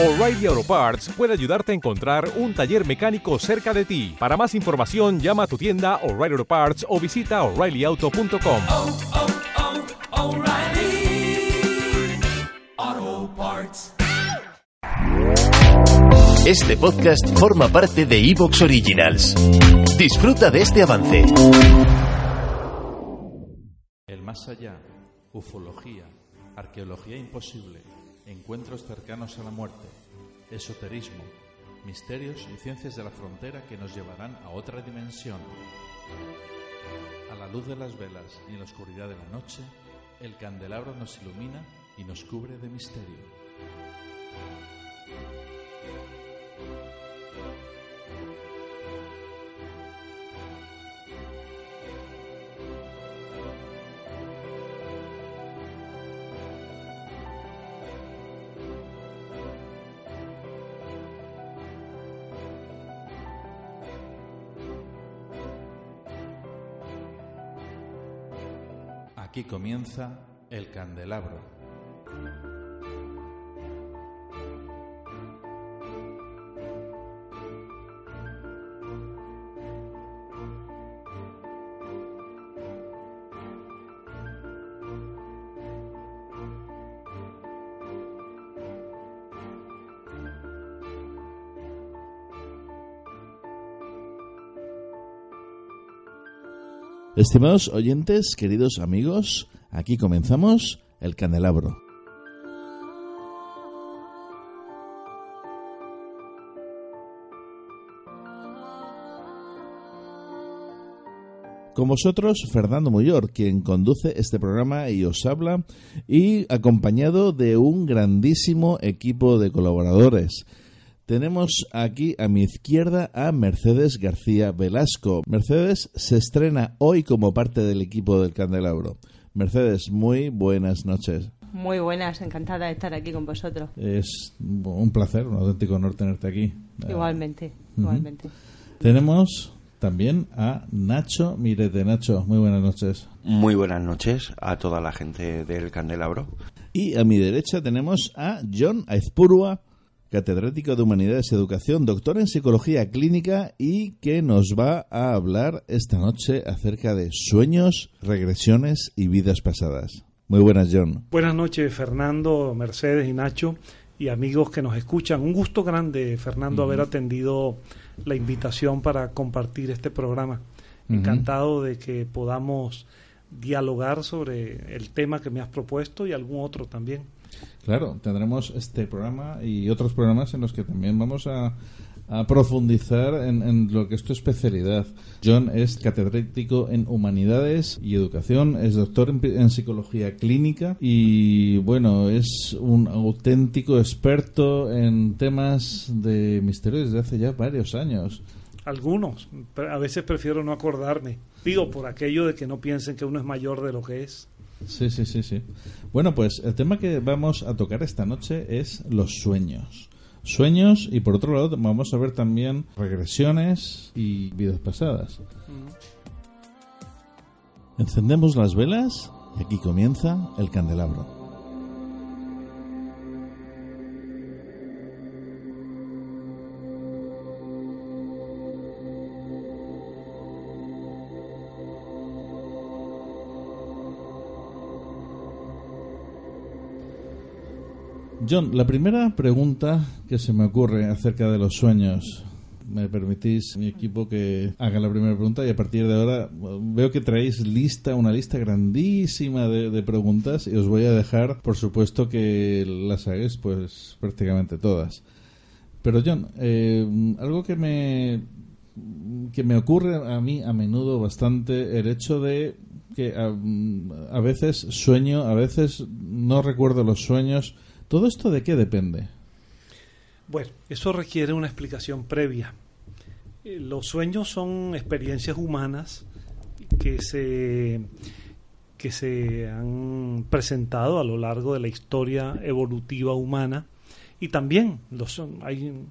O'Reilly Auto Parts puede ayudarte a encontrar un taller mecánico cerca de ti. Para más información, llama a tu tienda O'Reilly Auto Parts o visita oreillyauto.com. oh, oh, Parts. Este podcast forma parte de Evox Originals. Disfruta de este avance. El más allá, ufología, arqueología imposible, encuentros cercanos a la muerte, esoterismo, misterios y ciencias de la frontera que nos llevarán a otra dimensión. A la luz de las velas y en la oscuridad de la noche, el candelabro nos ilumina y nos cubre de misterio. Aquí comienza el candelabro. Estimados oyentes, queridos amigos, aquí comenzamos el candelabro. Con vosotros, Fernando Muyor, quien conduce este programa y os habla, y acompañado de un grandísimo equipo de colaboradores. Tenemos aquí a mi izquierda a Mercedes García Velasco. Mercedes se estrena hoy como parte del equipo del Candelabro. Mercedes, muy buenas noches. Muy buenas, encantada de estar aquí con vosotros. Es un placer, un auténtico honor tenerte aquí. Igualmente, igualmente. Tenemos también a Nacho Mirete. Nacho, muy buenas noches. Muy buenas noches a toda la gente del Candelabro. Y a mi derecha tenemos a John Aizpurua, catedrático de Humanidades y Educación, doctor en Psicología Clínica y que nos va a hablar esta noche acerca de sueños, regresiones y vidas pasadas. Muy buenas, John. Buenas noches, Fernando, Mercedes y Nacho, y amigos que nos escuchan. Un gusto grande, Fernando, haber atendido la invitación para compartir este programa. Encantado de que podamos dialogar sobre el tema que me has propuesto y algún otro también. Claro, tendremos este programa y otros programas en los que también vamos a, profundizar en, en, lo que es tu especialidad. John es catedrático en Humanidades y Educación, es doctor en, en, Psicología Clínica y, bueno, es un auténtico experto en temas de misterio desde hace ya varios años. Algunos, a veces prefiero no acordarme. Digo, por aquello de que no piensen que uno es mayor de lo que es. Sí, sí, sí, sí. Bueno, pues el tema que vamos a tocar esta noche es los sueños. Sueños y por otro lado vamos a ver también regresiones y vidas pasadas. Encendemos las velas y aquí comienza el candelabro. John, la primera pregunta que se me ocurre acerca de los sueños. Me permitís, mi equipo, que haga la primera pregunta y a partir de ahora veo que traéis lista, una lista grandísima de, preguntas y os voy a dejar, por supuesto, que las hagáis pues prácticamente todas. Pero John, eh, algo que me que me ocurre a mí a menudo bastante el hecho de que a, a veces sueño, a veces no recuerdo los sueños. ¿Todo esto de qué depende? Bueno, eso requiere una explicación previa. Los sueños son experiencias humanas que se, que se han presentado a lo largo de la historia evolutiva humana y también los, hay un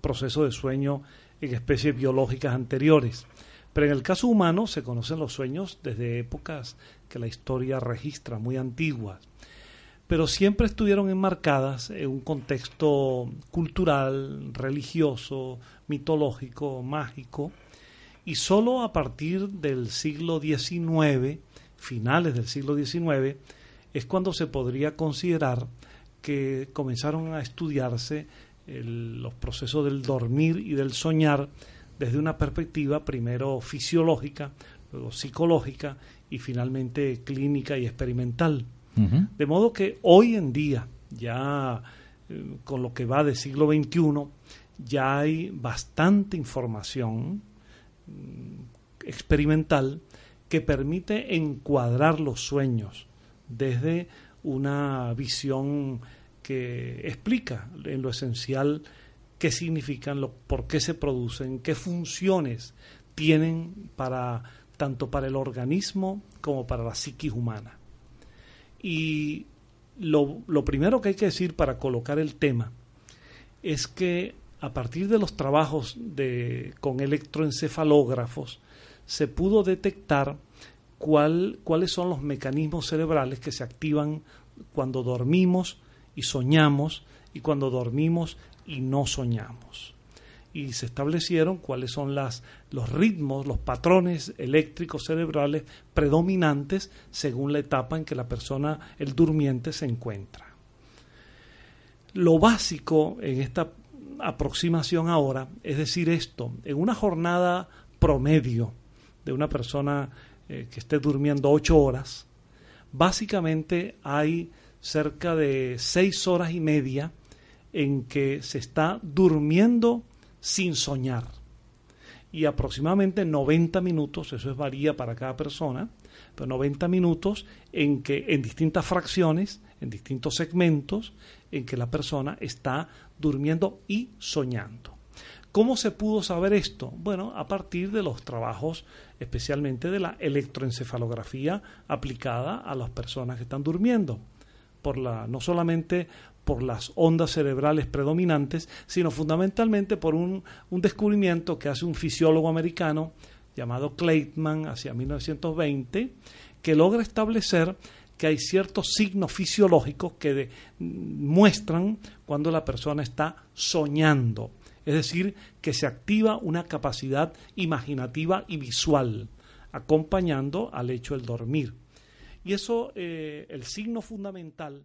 proceso de sueño en especies biológicas anteriores. Pero en el caso humano se conocen los sueños desde épocas que la historia registra, muy antiguas. Pero siempre estuvieron enmarcadas en un contexto cultural, religioso, mitológico, mágico, y solo a partir del siglo XIX, finales del siglo XIX, es cuando se podría considerar que comenzaron a estudiarse el- los procesos del dormir y del soñar desde una perspectiva primero fisiológica, luego psicológica y finalmente clínica y experimental. De modo que hoy en día, ya eh, con lo que va del siglo XXI, ya hay bastante información mm, experimental que permite encuadrar los sueños desde una visión que explica en lo esencial qué significan, lo, por qué se producen, qué funciones tienen para tanto para el organismo como para la psiquis humana. Y lo, lo primero que hay que decir para colocar el tema es que a partir de los trabajos de, con electroencefalógrafos se pudo detectar cuál, cuáles son los mecanismos cerebrales que se activan cuando dormimos y soñamos y cuando dormimos y no soñamos. Y se establecieron cuáles son las, los ritmos, los patrones eléctricos cerebrales predominantes según la etapa en que la persona, el durmiente, se encuentra. Lo básico en esta aproximación ahora es decir esto, en una jornada promedio de una persona eh, que esté durmiendo ocho horas, básicamente hay cerca de seis horas y media en que se está durmiendo sin soñar. Y aproximadamente 90 minutos, eso es varía para cada persona, pero 90 minutos en que en distintas fracciones, en distintos segmentos, en que la persona está durmiendo y soñando. ¿Cómo se pudo saber esto? Bueno, a partir de los trabajos, especialmente de la electroencefalografía aplicada a las personas que están durmiendo, por la, no solamente por las ondas cerebrales predominantes, sino fundamentalmente por un, descubrimiento que hace un fisiólogo americano llamado Claytman hacia 1920, que logra establecer que hay ciertos signos fisiológicos que muestran cuando la persona está soñando. Es decir, que se activa una capacidad imaginativa y visual, acompañando al hecho del dormir. Y eso, eh, el signo fundamental